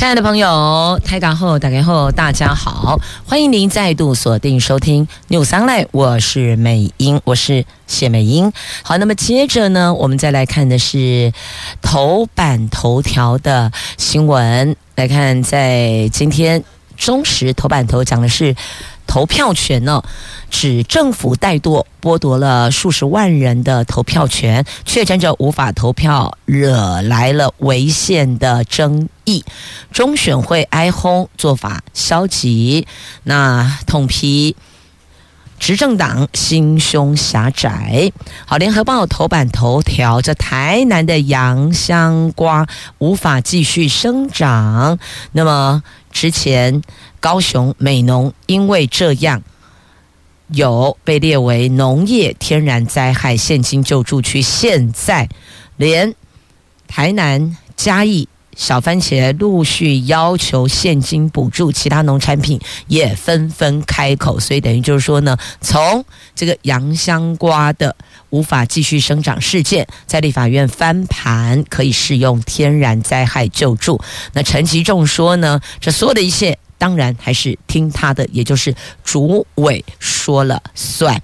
亲爱的朋友，台港后打开后，大家好，欢迎您再度锁定收听 new sunlight 我是美英，我是谢美英。好，那么接着呢，我们再来看的是头版头条的新闻，来看在今天中时头版头讲的是。投票权呢，指政府怠惰剥夺了数十万人的投票权，确诊者无法投票，惹来了违宪的争议。中选会哀轰做法消极，那痛批执政党心胸狭窄。好，联合报头版头条：这台南的洋香瓜无法继续生长。那么之前。高雄美浓因为这样，有被列为农业天然灾害现金救助区，现在连台南嘉义小番茄陆续要求现金补助，其他农产品也纷纷开口，所以等于就是说呢，从这个洋香瓜的无法继续生长事件，在立法院翻盘，可以适用天然灾害救助。那陈其仲说呢，这所有的一切。当然还是听他的，也就是主委说了算。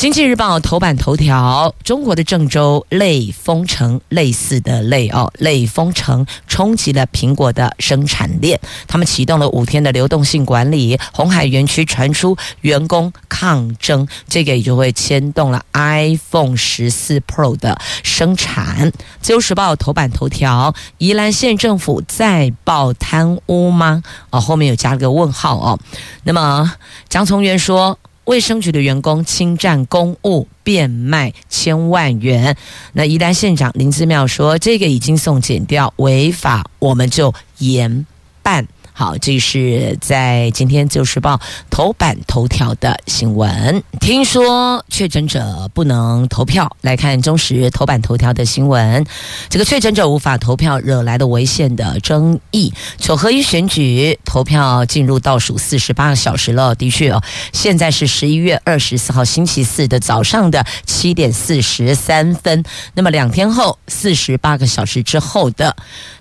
经济日报头版头条：中国的郑州类封城，类似的类哦，类封城冲击了苹果的生产链。他们启动了五天的流动性管理。鸿海园区传出员工抗争，这个也就会牵动了 iPhone 十四 Pro 的生产。自由时报头版头条：宜兰县政府再报贪污吗？哦，后面有加了个问号哦。那么江聪源说。卫生局的员工侵占公物，变卖千万元。那宜兰县长林志妙说：“这个已经送检掉，违法我们就严办。”好，这是在今天《自由时报》头版头条的新闻。听说确诊者不能投票，来看中时头版头条的新闻。这个确诊者无法投票，惹来的违宪的争议。九合一选举投票进入倒数四十八个小时了，的确哦，现在是十一月二十四号星期四的早上的七点四十三分。那么两天后，四十八个小时之后的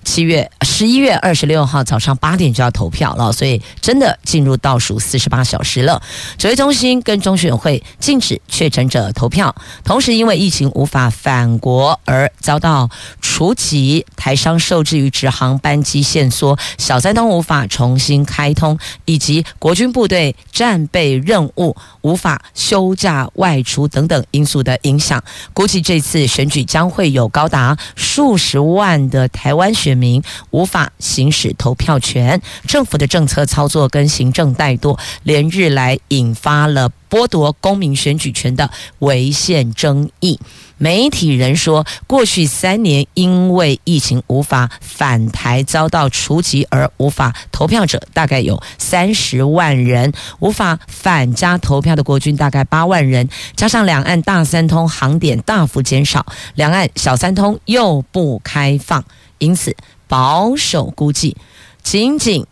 七月十一月二十六号早上八点就要。投票了，所以真的进入倒数四十八小时了。指挥中心跟中选会禁止确诊者投票，同时因为疫情无法返国而遭到除籍，台商受制于直航班机限缩，小三通无法重新开通，以及国军部队战备任务无法休假外出等等因素的影响，估计这次选举将会有高达数十万的台湾选民无法行使投票权。政府的政策操作跟行政怠惰，连日来引发了剥夺公民选举权的违宪争议。媒体人说，过去三年因为疫情无法返台，遭到除籍而无法投票者，大概有三十万人；无法返家投票的国军大概八万人。加上两岸大三通航点大幅减少，两岸小三通又不开放，因此保守估计。仅仅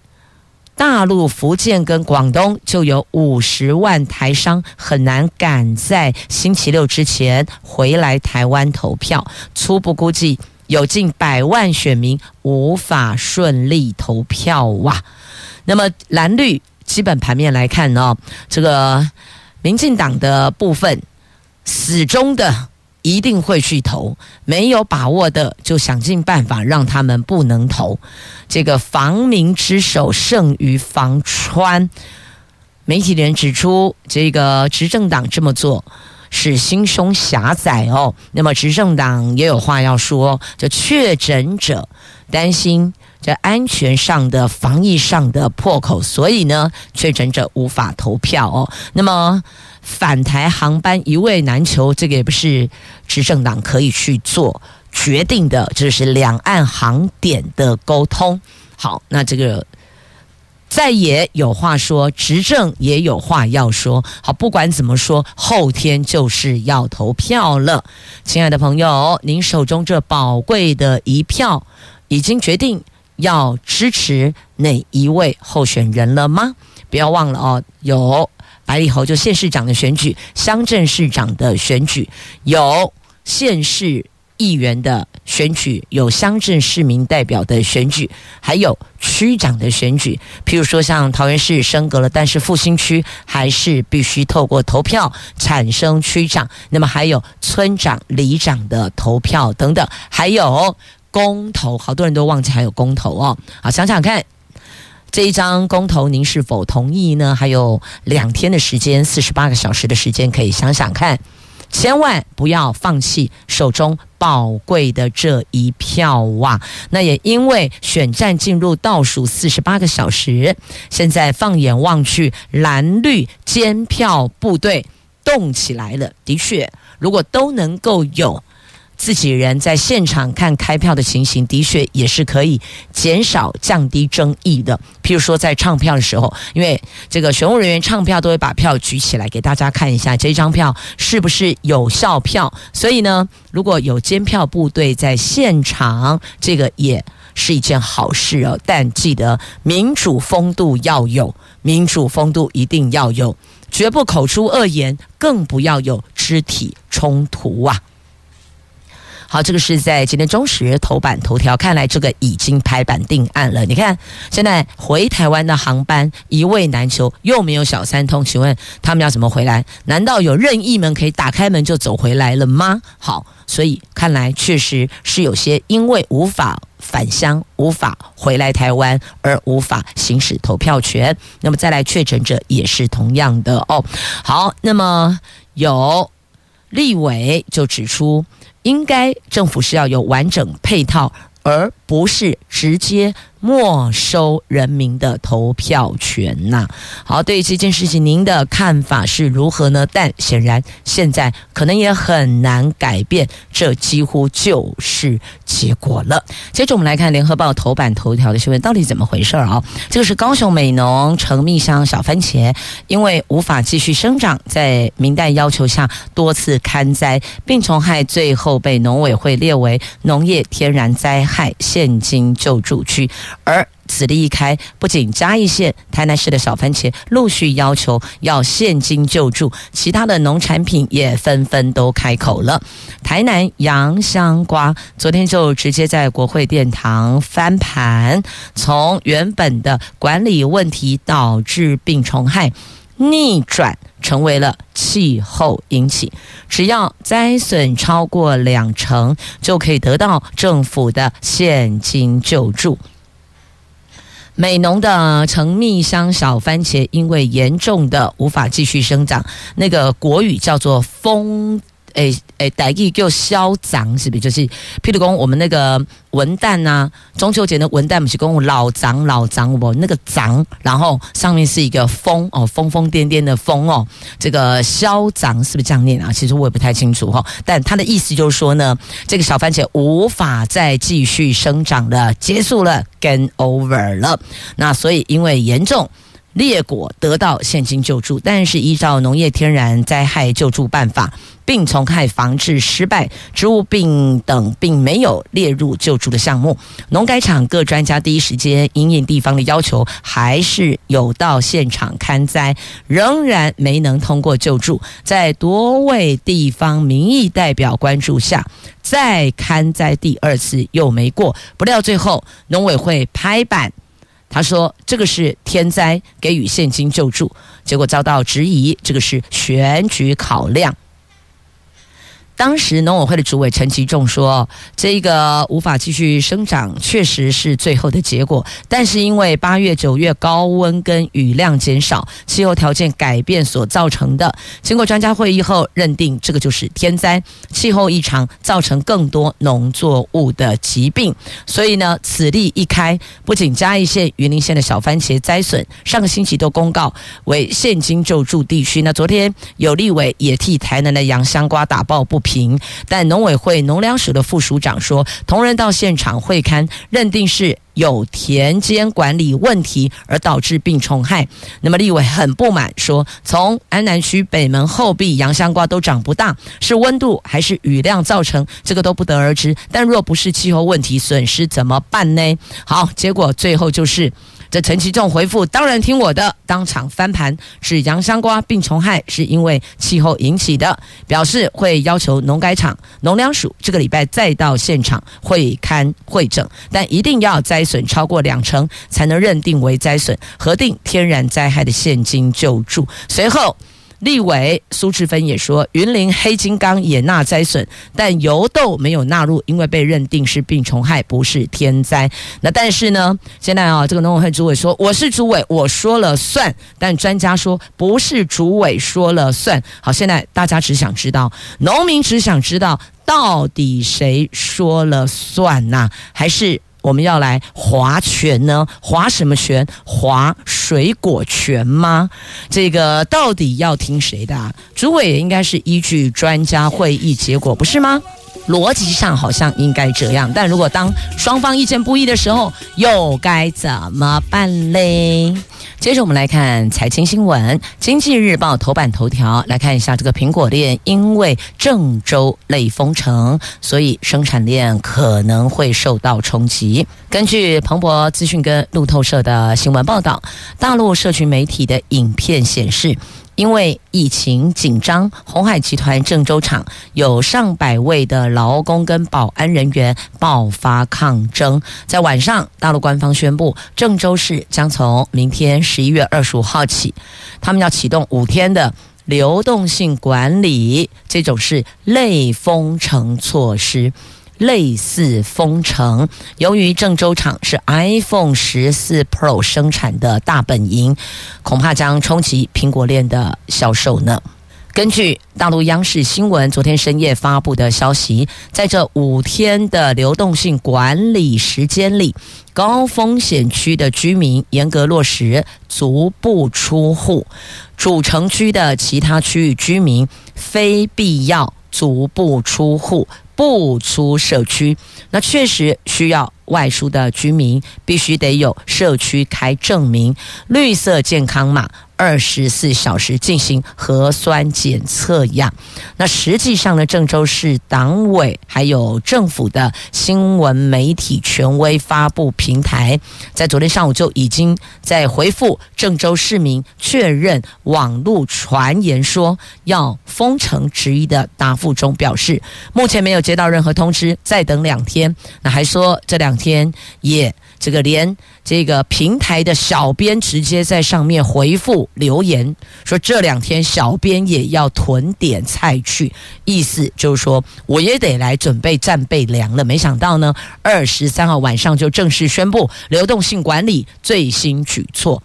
大陆、福建跟广东就有五十万台商很难赶在星期六之前回来台湾投票，初步估计有近百万选民无法顺利投票哇！那么蓝绿基本盘面来看呢，这个民进党的部分始终的。一定会去投，没有把握的就想尽办法让他们不能投。这个防民之手胜于防川。媒体人指出，这个执政党这么做是心胸狭窄哦。那么执政党也有话要说，这确诊者担心这安全上的、防疫上的破口，所以呢，确诊者无法投票哦。那么。返台航班一位难求，这个也不是执政党可以去做决定的，这是两岸航点的沟通。好，那这个在野有话说，执政也有话要说。好，不管怎么说，后天就是要投票了。亲爱的朋友，您手中这宝贵的一票，已经决定要支持哪一位候选人了吗？不要忘了哦，有百里侯就县市长的选举，乡镇市长的选举，有县市。议员的选举，有乡镇市民代表的选举，还有区长的选举。譬如说，像桃园市升格了，但是复兴区还是必须透过投票产生区长。那么还有村长、里长的投票等等，还有公投，好多人都忘记还有公投哦。好，想想看，这一张公投您是否同意呢？还有两天的时间，四十八个小时的时间，可以想想看。千万不要放弃手中宝贵的这一票哇！那也因为选战进入倒数四十八个小时，现在放眼望去，蓝绿监票部队动起来了。的确，如果都能够有。自己人在现场看开票的情形，的确也是可以减少、降低争议的。譬如说，在唱票的时候，因为这个选务人员唱票都会把票举起来给大家看一下，这张票是不是有效票。所以呢，如果有监票部队在现场，这个也是一件好事哦。但记得民主风度要有，民主风度一定要有，绝不口出恶言，更不要有肢体冲突啊。好，这个是在今天中时头版头条，看来这个已经拍板定案了。你看，现在回台湾的航班一位难求，又没有小三通，请问他们要怎么回来？难道有任意门可以打开门就走回来了吗？好，所以看来确实是有些因为无法返乡、无法回来台湾而无法行使投票权。那么再来确诊者也是同样的哦。好，那么有立委就指出。应该政府是要有完整配套，而不是直接。没收人民的投票权呐、好，对于这件事情，您的看法是如何呢？但显然现在可能也很难改变，这几乎就是结果了。接着我们来看《联合报》头版头条的新闻，到底怎么回事啊？这个是高雄美浓成蜜香小番茄，因为无法继续生长，在民代要求下多次勘灾病虫害，最后被农委会列为农业天然灾害现金救助区。而此例一开，不仅嘉义县、台南市的小番茄陆续要求要现金救助，其他的农产品也纷纷都开口了。台南洋香瓜昨天就直接在国会殿堂翻盘，从原本的管理问题导致病虫害，逆转成为了气候引起，只要灾损超过两成，就可以得到政府的现金救助。美浓的成蜜香小番茄因为严重的无法继续生长，那个国语叫做“风”。哎哎，台语叫消长是不是？就是譬如讲，我们那个文旦呐，中秋节的文旦不是讲老长老长不？那个长，然后上面是一个疯哦，疯疯癫癫的疯哦。这个消长是不是这样念啊？其实我也不太清楚哈。但他的意思就是说呢，这个小番茄无法再继续生长了，结束了，game over 了。那所以因为严重。裂果得到现金救助，但是依照农业天然灾害救助办法，病虫害防治失败、植物病等并没有列入救助的项目。农改场各专家第一时间因应地方的要求，还是有到现场勘灾，仍然没能通过救助。在多位地方民意代表关注下，再勘灾第二次又没过，不料最后农委会拍板。他说：“这个是天灾，给予现金救助，结果遭到质疑，这个是选举考量。”当时农委会的主委陈其仲说：“这个无法继续生长，确实是最后的结果。但是因为八月、九月高温跟雨量减少，气候条件改变所造成的。经过专家会议后，认定这个就是天灾，气候异常造成更多农作物的疾病。所以呢，此例一开，不仅嘉义县、云林县的小番茄灾损，上个星期都公告为现金救助地区。那昨天有立委也替台南的洋香瓜打抱不。”评。但农委会农粮署的副署长说，同仁到现场会勘，认定是有田间管理问题而导致病虫害。那么立委很不满，说从安南区北门后壁洋香瓜都长不大，是温度还是雨量造成？这个都不得而知。但若不是气候问题，损失怎么办呢？好，结果最后就是。陈其仲回复，当然听我的，当场翻盘，是洋香瓜病虫害是因为气候引起的，表示会要求农改场、农粮署这个礼拜再到现场会勘会诊，但一定要灾损超过两成才能认定为灾损，核定天然灾害的现金救助。随后。立委苏治芬也说，云林黑金刚也纳灾损，但油豆没有纳入，因为被认定是病虫害，不是天灾。那但是呢，现在啊，这个农委会主委说我是主委，我说了算，但专家说不是主委说了算。好，现在大家只想知道，农民只想知道到底谁说了算呐、还是？我们要来划拳呢？划什么拳？划水果拳吗？这个到底要听谁的啊？主委也应该是依据专家会议结果，不是吗？逻辑上好像应该这样，但如果当双方意见不一的时候，又该怎么办嘞？接着我们来看财经新闻，《经济日报》头版头条来看一下这个苹果链，因为郑州类封城，所以生产链可能会受到冲击。根据彭博资讯跟路透社的新闻报道，大陆社群媒体的影片显示。因为疫情紧张，鸿海集团郑州厂有上百位的劳工跟保安人员爆发抗争。在晚上，大陆官方宣布，郑州市将从明天十一月二十五号起，他们要启动五天的流动性管理，这种是类封城措施。类似封城，由于郑州厂是 iPhone 十四 Pro 生产的大本营，恐怕将冲击苹果链的销售呢。根据大陆央视新闻昨天深夜发布的消息，在这五天的流动性管理时间里，高风险区的居民严格落实足不出户，主城区的其他区域居民非必要足不出户。不出社区，那确实需要外出的居民必须得有社区开证明、绿色健康码。二十四小时进行核酸检测样，那实际上呢，郑州市党委还有政府的新闻媒体权威发布平台，在昨天上午就已经在回复郑州市民确认网络传言说要封城质疑的答复中表示，目前没有接到任何通知，再等两天。那还说这两天也。这个连这个平台的小编直接在上面回复留言，说这两天小编也要囤点菜去，意思就是说我也得来准备战备粮了。没想到呢，二十三号晚上就正式宣布流动性管理最新举措。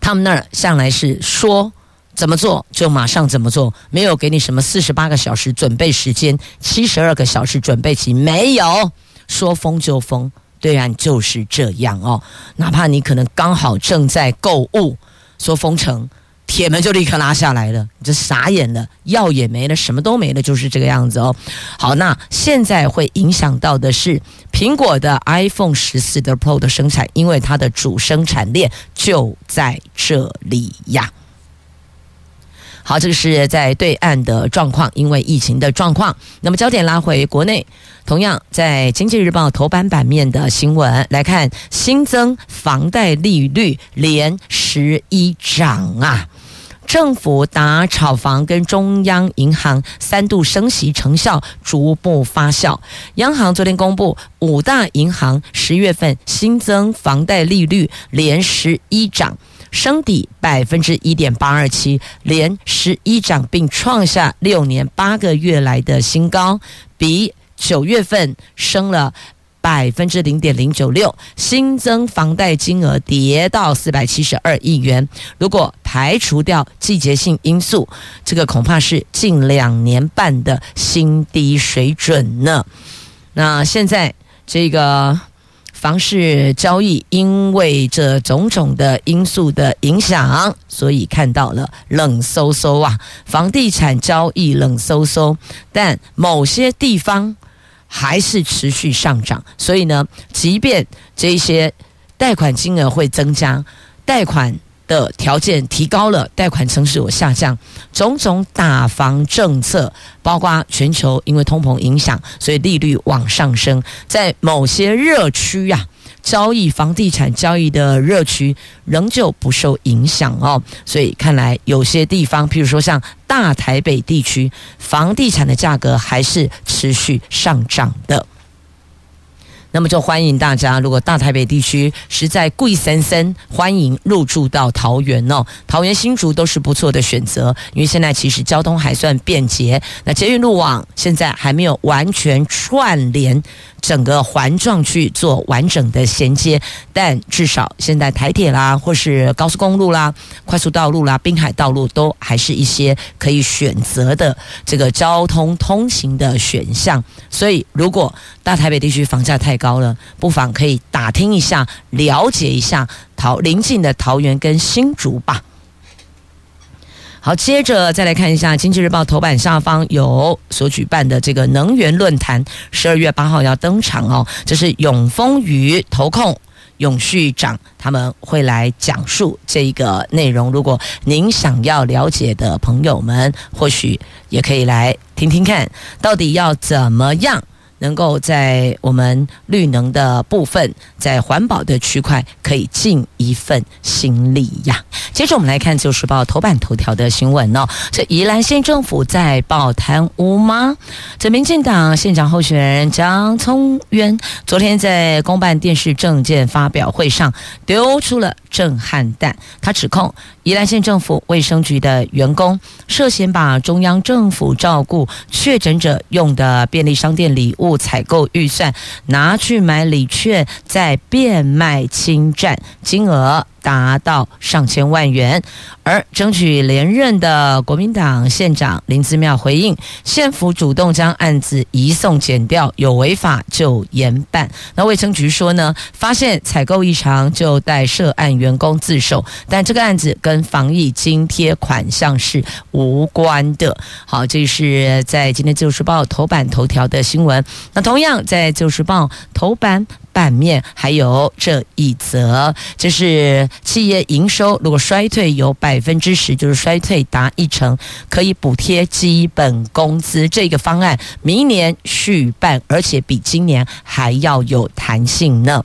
他们那儿向来是说怎么做就马上怎么做，没有给你什么四十八个小时准备时间，七十二个小时准备期，没有说封就封。对岸就是这样哦，哪怕你可能刚好正在购物，说封城，铁门就立刻拉下来了，你就傻眼了，药也没了，什么都没了，就是这个样子哦。好，那现在会影响到的是苹果的 iPhone 十四的 Pro 的生产，因为它的主生产链就在这里呀。好，这个是在对岸的状况，因为疫情的状况。那么焦点拉回国内，同样在《经济日报》头版版面的新闻来看，新增房贷利率连十一涨啊！政府打炒房跟中央银行三度升息成效逐步发酵。央行昨天公布，五大银行十月份新增房贷利率连十一涨。升抵百分之一点八二七，连十一涨，并创下六年八个月来的新高，比九月份升了百分之零点零九六。新增房贷金额跌到四百七十二亿元。如果排除掉季节性因素，这个恐怕是近两年半的新低水准呢。那现在这个。房市交易因为这种种的因素的影响，所以看到了冷飕飕啊，房地产交易冷飕飕，但某些地方还是持续上涨，所以呢，即便这些贷款金额会增加，贷款的条件提高了，贷款成数有下降，种种打房政策，包括全球因为通膨影响，所以利率往上升，在某些热区呀、啊，交易房地产交易的热区仍旧不受影响哦。所以看来有些地方，譬如说像大台北地区，房地产的价格还是持续上涨的。那么就欢迎大家，如果大台北地区实在贵森森，欢迎入住到桃园哦。桃园新竹都是不错的选择，因为现在其实交通还算便捷。那捷运路网现在还没有完全串联。整个环状去做完整的衔接，但至少现在台铁啦，或是高速公路啦、快速道路啦、滨海道路都还是一些可以选择的这个交通通行的选项。所以，如果大台北地区房价太高高了，不妨可以打听一下、了解一下桃邻近的桃园跟新竹吧。好，接着再来看一下《经济日报》头版下方有所举办的这个能源论坛，十二月八号要登场哦。这是永丰余投控永续长他们会来讲述这一个内容。如果您想要了解的朋友们，或许也可以来听听看，到底要怎么样。能够在我们绿能的部分，在环保的区块可以尽一份心力呀。接着我们来看《自由时报》头版头条的新闻哦。这宜兰县政府在报贪污吗？这民进党县长候选人江聪渊昨天在公办电视政见发表会上丢出了震撼弹，他指控宜兰县政府卫生局的员工涉嫌把中央政府照顾确诊者用的便利商店礼物。采购预算拿去买礼券，再变卖侵占，金额。达到上千万元。而争取连任的国民党县长林姿妙回应，县府主动将案子移送检调，有违法就严办。那卫生局说呢，发现采购异常就带涉案员工自首，但这个案子跟防疫津贴款项是无关的。好，这是在今天《旧时报》头版头条的新闻。那同样在《旧时报》头版。版面还有这一则，就是企业营收如果衰退有百分之十，就是衰退达一成，可以补贴基本工资。这个方案明年续办，而且比今年还要有弹性呢。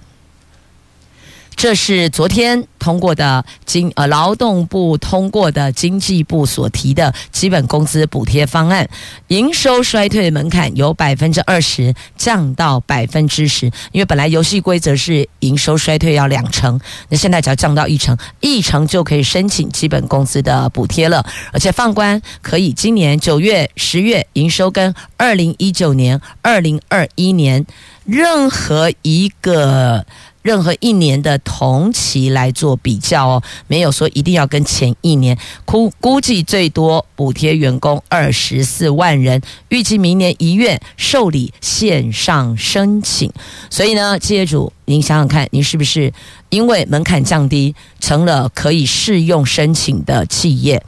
这是昨天通过的经呃劳动部通过的经济部所提的基本工资补贴方案，营收衰退门槛由百分之二十降到百分之十，因为本来游戏规则是营收衰退要两成，那现在只要降到一成，一成就可以申请基本工资的补贴了，而且放宽可以今年九月、十月营收跟二零一九年、二零二一年任何一个。任何一年的同期来做比较哦，没有说一定要跟前一年。估估计最多补贴员工二十四万人，预计明年一月受理线上申请。所以呢，企业主，您想想看，您是不是因为门槛降低，成了可以适用申请的企业？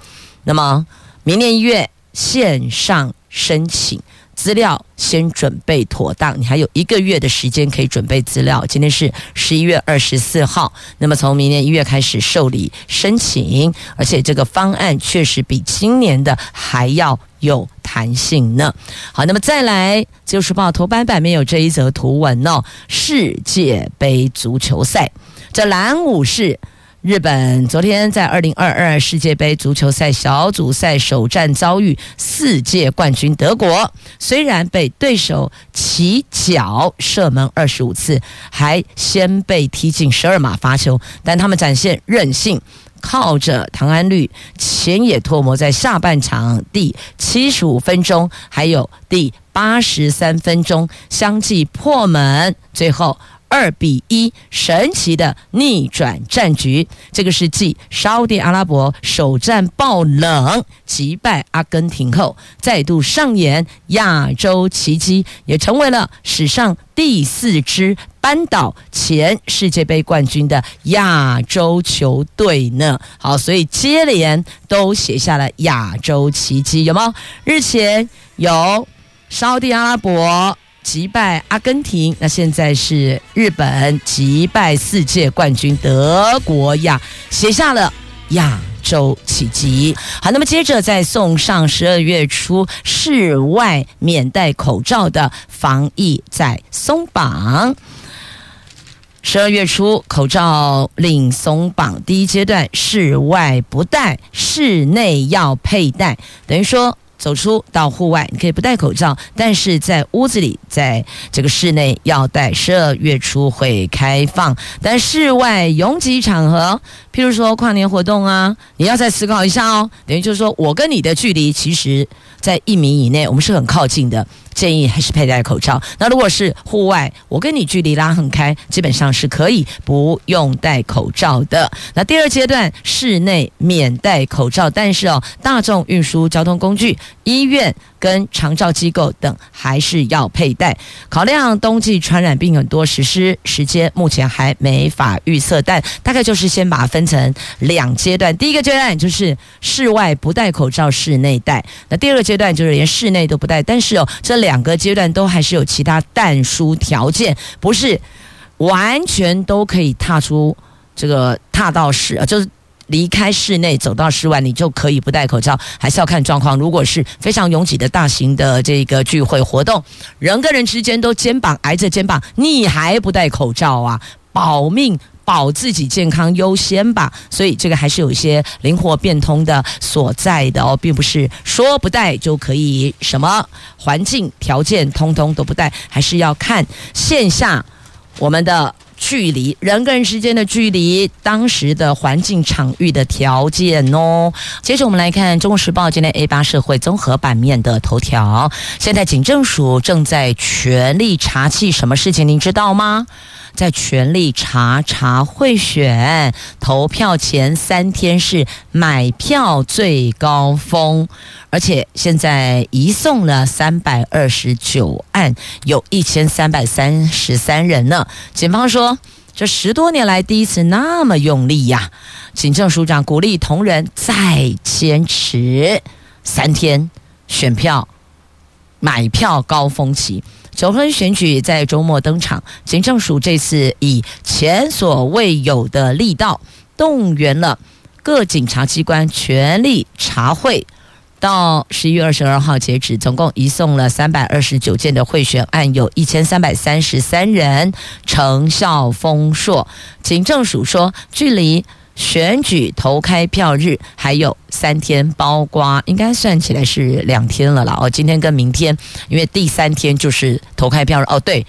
那么明年一月线上申请。资料先准备妥当，你还有一个月的时间可以准备资料。今天是十一月二十四号，那么从明年一月开始受理申请，而且这个方案确实比今年的还要有弹性呢。好，那么再来，就是报头版版面有这一则图文哦，世界杯足球赛，这蓝武士。日本昨天在二零二二世界杯足球赛小组赛首战遭遇世界冠军德国，虽然被对手起脚射门二十五次，还先被踢进十二码罚球，但他们展现韧性，靠着唐安绿、前野拓磨在下半场第七十五分钟，还有第八十三分钟相继破门，最后。二比一，神奇的逆转战局。这个是继沙地阿拉伯首战爆冷击败阿根廷后，再度上演亚洲奇迹，也成为了史上第四支扳倒前世界杯冠军的亚洲球队呢。好，所以接连都写下了亚洲奇迹，有吗？日前有沙地阿拉伯击败阿根廷，那现在是日本击败世界冠军德国呀，写下了亚洲奇迹。好，那么接着再送上十二月初室外免戴口罩的防疫再松绑。十二月初，口罩令松绑，第一阶段室外不戴，室内要佩戴，等于说。走出到户外，你可以不戴口罩，但是在屋子里，在这个室内要戴。十二月初会开放，但室外拥挤场合，譬如说跨年活动啊，你要再思考一下哦。等于就是说我跟你的距离，其实在一米以内，我们是很靠近的。建议还是佩戴口罩。那如果是户外，我跟你距离拉很开，基本上是可以不用戴口罩的。那第二阶段室内免戴口罩，但是哦，大众运输交通工具、医院跟长照机构等还是要佩戴。考量冬季传染病很多，实施时间目前还没法预测，但大概就是先把它分成两阶段。第一个阶段就是室外不戴口罩，室内戴。那第二个阶段就是连室内都不戴，但是哦，这两个阶段都还是有其他但书条件，不是完全都可以踏出这个踏到室，就是离开室内走到室外，你就可以不戴口罩，还是要看状况。如果是非常拥挤的大型的这个聚会活动，人跟人之间都肩膀挨着肩膀，你还不戴口罩啊？保命。保自己健康优先吧，所以这个还是有一些灵活变通的所在的哦，并不是说不带就可以什么环境条件通通都不带，还是要看线下我们的距离，人跟人之间的距离，当时的环境场域的条件哦。接着我们来看《中国时报》今天 A 八社会综合版面的头条，现在警政署正在全力查缉什么事情，您知道吗？在全力查查贿选，投票前三天是买票最高峰，而且现在移送了三百二十九案，有一千三百三十三人呢。警方说，这十多年来第一次那么用力呀！警政署长鼓励同仁再坚持三天选票买票高峰期。九分选举在周末登场，警政署这次以前所未有的力道，动员了各警察机关全力查会。到十一月二十二号截止，总共移送了三百二十九件的贿选案，有一千三百三十三人，成效丰硕。警政署说，距离。选举投开票日还有三天，包括应该算起来是两天了啦。哦，今天跟明天，因为第三天就是投开票日。哦，对，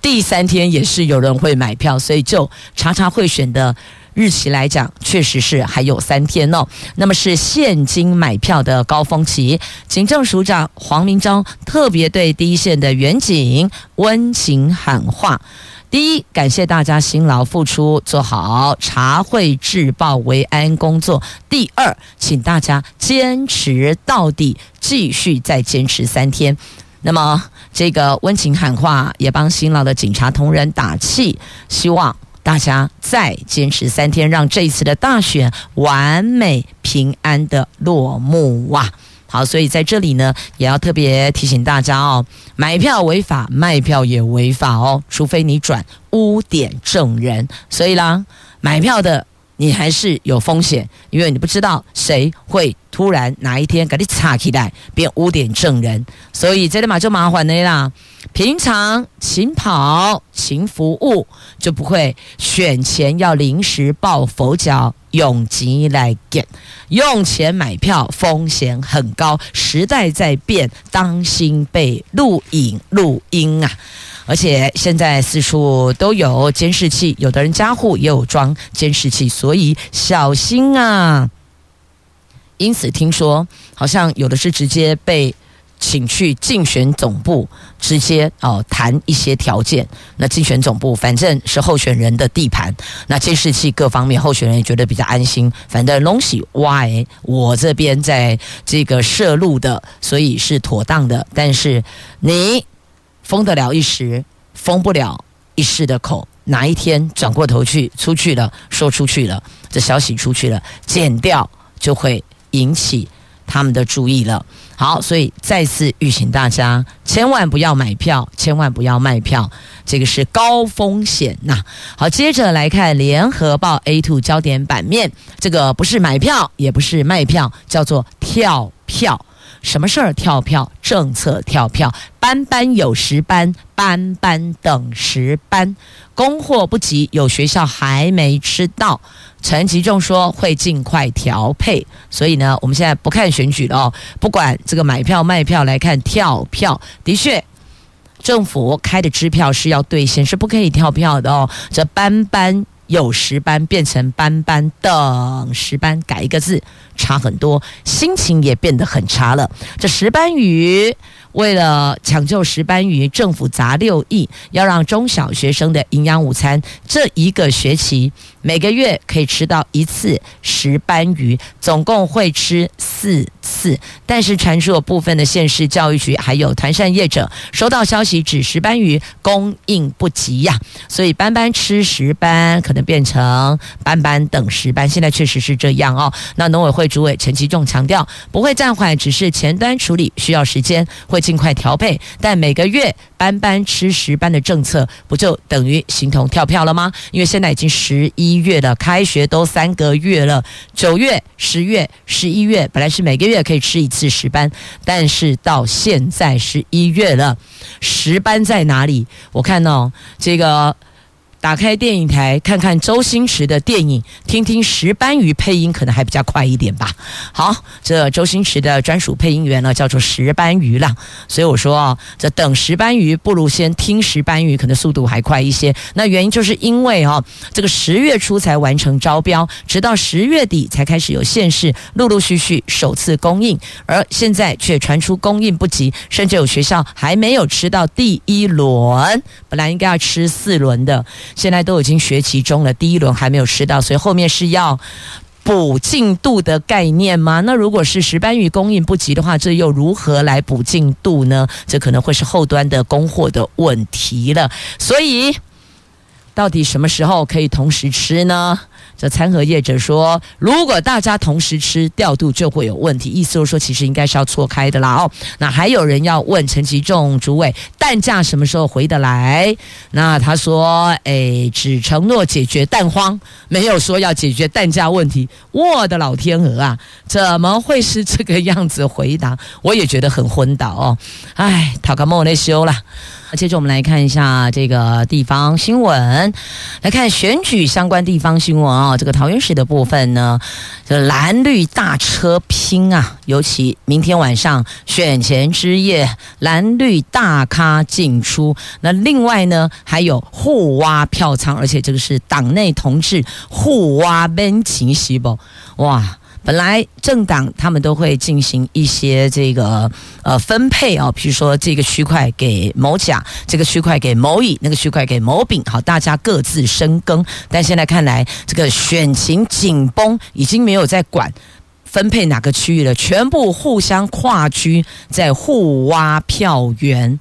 第三天也是有人会买票，所以就查查贿选的日期来讲，确实是还有三天哦。那么是现金买票的高峰期，警政署长黄明章特别对第一线的员警温情喊话。第一，感谢大家辛劳付出，做好查会治暴维安工作。第二，请大家坚持到底，继续再坚持三天。那么，这个温情喊话，也帮辛劳的警察同仁打气，希望大家再坚持三天，让这一次的大选完美平安的落幕哇！好，所以在这里呢，也要特别提醒大家哦，买票违法，卖票也违法哦，除非你转污点证人。所以啦，买票的你还是有风险，因为你不知道谁会突然哪一天给你插起来变污点证人，所以这里嘛就麻烦的啦。平常勤跑勤服务，就不会选前要临时抱佛脚。用钱来给，用钱买票风险很高。时代在变，当心被录影录音啊！而且现在四处都有监视器，有的人家户也有装监视器，所以小心啊！因此听说，好像有的是直接被。请去竞选总部直接哦谈一些条件。那竞选总部反正是候选人的地盘，那监视器各方面候选人也觉得比较安心。反正东西哇，我这边在这个设路的，所以是妥当的。但是你封得了一时，封不了一世的口，哪一天转过头去出去了，说出去了，这消息出去了，剪掉就会引起他们的注意了。好，所以再次预请大家，千万不要买票，千万不要卖票，这个是高风险呐。好，接着来看联合报 A two 焦点版面，这个不是买票，也不是卖票，叫做跳票。什么事儿？跳票，政策跳票，班班有十班，班班等十班，供货不及，有学校还没吃到。陈吉仲说会尽快调配，所以呢，我们现在不看选举了哦，不管这个买票卖票，来看跳票，的确，政府开的支票是要兑现，是不可以跳票的哦。这班班。有十班变成班班等十班，改一个字差很多，心情也变得很差了。这石斑鱼为了抢救石斑鱼，政府砸六亿，要让中小学生的营养午餐这一个学期每个月可以吃到一次石斑鱼，总共会吃四次。但是传出有部分的县市教育局还有团膳业者收到消息，指石斑鱼供应不及呀、所以班班吃石斑可能。变成班班等石斑，现在确实是这样哦。那农委会主委陈其仲强调，不会暂缓，只是前端处理需要时间，会尽快调配。但每个月班班吃十班的政策，不就等于形同跳票了吗？因为现在已经十一月了，开学都三个月了，九月、十月、十一月本来是每个月可以吃一次十班，但是到现在十一月了，十班在哪里？我看哦，这个。打开电影台看看周星驰的电影，听听石斑鱼配音，可能还比较快一点吧。好，这周星驰的专属配音员呢，叫做石斑鱼啦。所以我说啊，这等石斑鱼不如先听石斑鱼，可能速度还快一些。那原因就是因为啊，这个十月初才完成招标，直到十月底才开始有现市陆陆续续首次供应，而现在却传出供应不及，甚至有学校还没有吃到第一轮，本来应该要吃四轮的。现在都已经学期中了，第一轮还没有吃到，所以后面是要补进度的概念吗？那如果是石斑鱼供应不及的话，这又如何来补进度呢？这可能会是后端的供货的问题了。所以，到底什么时候可以同时吃呢？这餐盒业者说，如果大家同时吃，调度就会有问题。意思就是说，其实应该是要错开的啦。哦，那还有人要问陈其仲主委，蛋价什么时候回得来？那他说，哎，只承诺解决蛋荒，没有说要解决蛋价问题。我的老天鹅啊，怎么会是这个样子回答？我也觉得很昏倒哦。哎，讨个梦内修了。接着我们来看一下这个地方新闻，来看选举相关地方新闻啊、哦。这个桃园市的部分呢，这蓝绿大车拼啊，尤其明天晚上选前之夜，蓝绿大咖进出。那另外呢，还有互挖票仓，而且这个是党内同志互挖边情西不？哇！本来政党他们都会进行一些这个呃分配哦，比如说这个区块给某甲，这个区块给某乙，那个区块给某丙，好，大家各自深耕。但现在看来，这个选情紧绷，已经没有在管分配哪个区域了，全部互相跨区在互挖票源。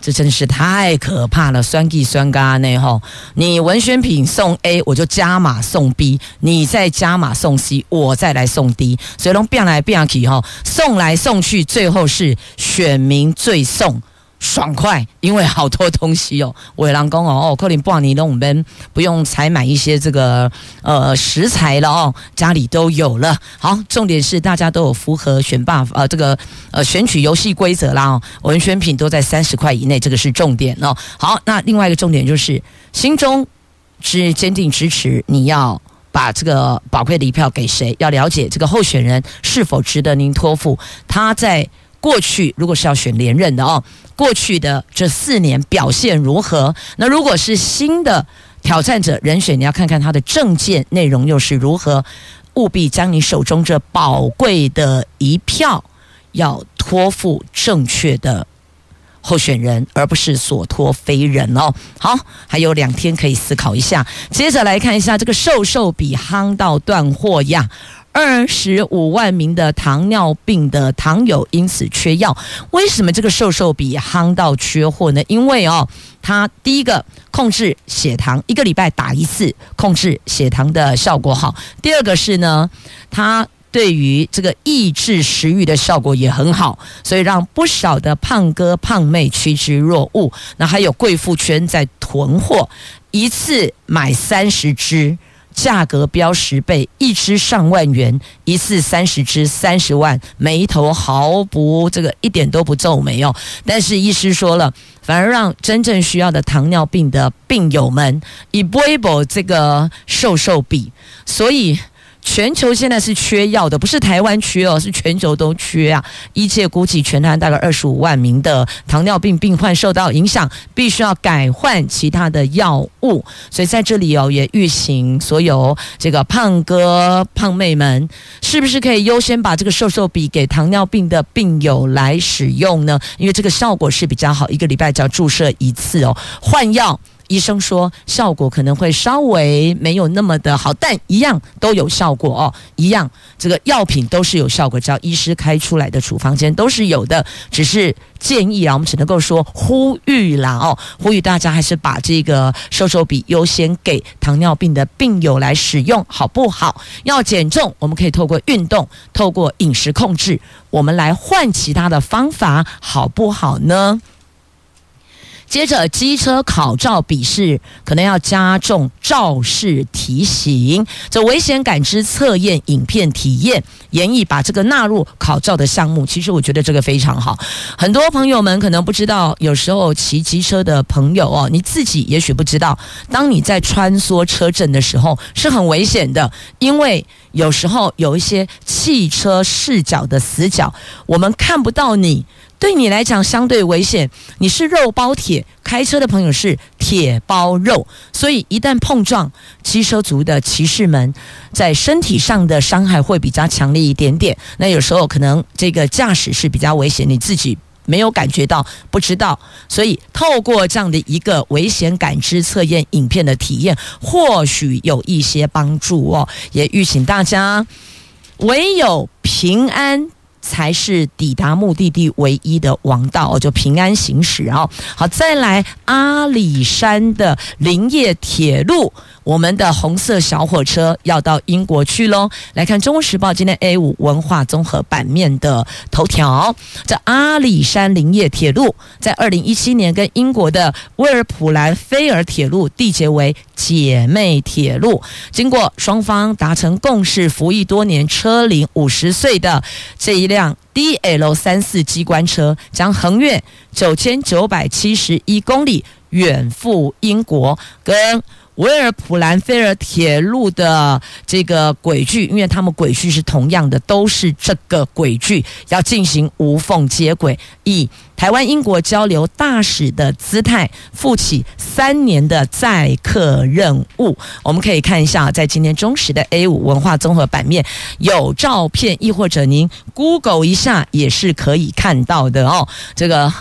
这真是太可怕了，酸 G 酸嘎内吼！你文宣品送 A，我就加码送 B，你再加码送 C，我再来送 D，所以龙变来变去吼，送来送去，最后是选民最送。爽快，因为好多东西哦。伟郎公哦，可能半年都我们不用采买一些这个呃食材了哦，家里都有了。好，重点是大家都有符合选罢呃这个呃选举游戏规则啦哦，文宣品都在三十块以内，这个是重点哦。好，那另外一个重点就是心中是坚定支持，你要把这个宝贵的一票给谁？要了解这个候选人是否值得您托付，他在。过去如果是要选连任的哦，过去的这四年表现如何？那如果是新的挑战者人选，你要看看他的政见内容又是如何？务必将你手中这宝贵的一票，要托付正确的候选人，而不是所托非人哦。好，还有两天可以思考一下。接着来看一下这个瘦瘦比夯到断货呀。二十五万名的糖尿病的糖友因此缺药。为什么这个瘦瘦比夯到缺货呢？因为哦，它第一个控制血糖，一个礼拜打一次，控制血糖的效果好。第二个是呢，它。对于这个抑制食欲的效果也很好，所以让不少的胖哥胖妹趋之若鹜。那还有贵妇圈在囤货，一次买三十支，价格飙十倍，一支上万元，一次三十支三十万，眉头毫不这个一点都不皱眉哦。但是医师说了，反而让真正需要的糖尿病的病友们以波一波这个瘦瘦比，所以。全球现在是缺药的，不是台湾缺哦，是全球都缺啊！医界估计全台大概二十五万名的糖尿病病患受到影响，必须要改换其他的药物。所以在这里哦，也预请所有这个胖哥胖妹们，是不是可以优先把这个瘦瘦笔给糖尿病的病友来使用呢？因为这个效果是比较好，一个礼拜只要注射一次哦，换药。医生说效果可能会稍微没有那么的好，但一样都有效果哦。一样这个药品都是有效果，只要医师开出来的处方间都是有的。只是建议啊，我们只能够说呼吁啦哦，呼吁大家还是把这个瘦瘦笔优先给糖尿病的病友来使用，好不好？要减重，我们可以透过运动，透过饮食控制，我们来换其他的方法，好不好呢？接着，机车考照笔试可能要加重肇事提醒，这危险感知测验影片体验，研议把这个纳入考照的项目。其实我觉得这个非常好。很多朋友们可能不知道，有时候骑机车的朋友哦，你自己也许不知道，当你在穿梭车阵的时候是很危险的，因为有时候有一些汽车视角的死角，我们看不到你。对你来讲相对危险，你是肉包铁，开车的朋友是铁包肉，所以一旦碰撞，机车族的骑士们在身体上的伤害会比较强烈一点点。那有时候可能这个驾驶是比较危险，你自己没有感觉到，不知道。所以透过这样的一个危险感知测验影片的体验，或许有一些帮助哦。也预请大家，唯有平安。才是抵达目的地唯一的王道哦，就平安行驶啊！好，再来阿里山的林业铁路。我们的红色小火车要到英国去喽！来看《中国时报》今天 A 五文化综合版面的头条：这阿里山林业铁路在二零一七年跟英国的威尔普兰菲尔铁路缔结为姐妹铁路，经过双方达成共识，服役多年、车龄五十岁的这一辆 DL 三四机关车，将横越九千九百七十一公里，远赴英国跟。维尔普兰菲尔铁路的这个轨距，因为他们轨距是同样的，都是这个轨距，要进行无缝接轨，以台湾英国交流大使的姿态，负起三年的载客任务。我们可以看一下，在今天中时的 A 五文化综合版面有照片，亦或者您 Google 一下也是可以看到的哦。这个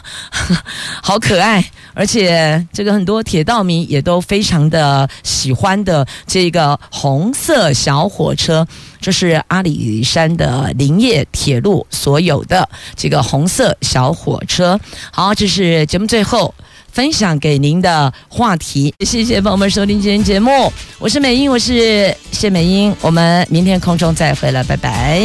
好可爱。而且这个很多铁道迷也都非常的喜欢的这个红色小火车，这是阿里山的林业铁路所有的这个红色小火车。好，这是节目最后分享给您的话题。谢谢朋友们收听今天节目，我是美英，我是谢美英，我们明天空中再会了，拜拜。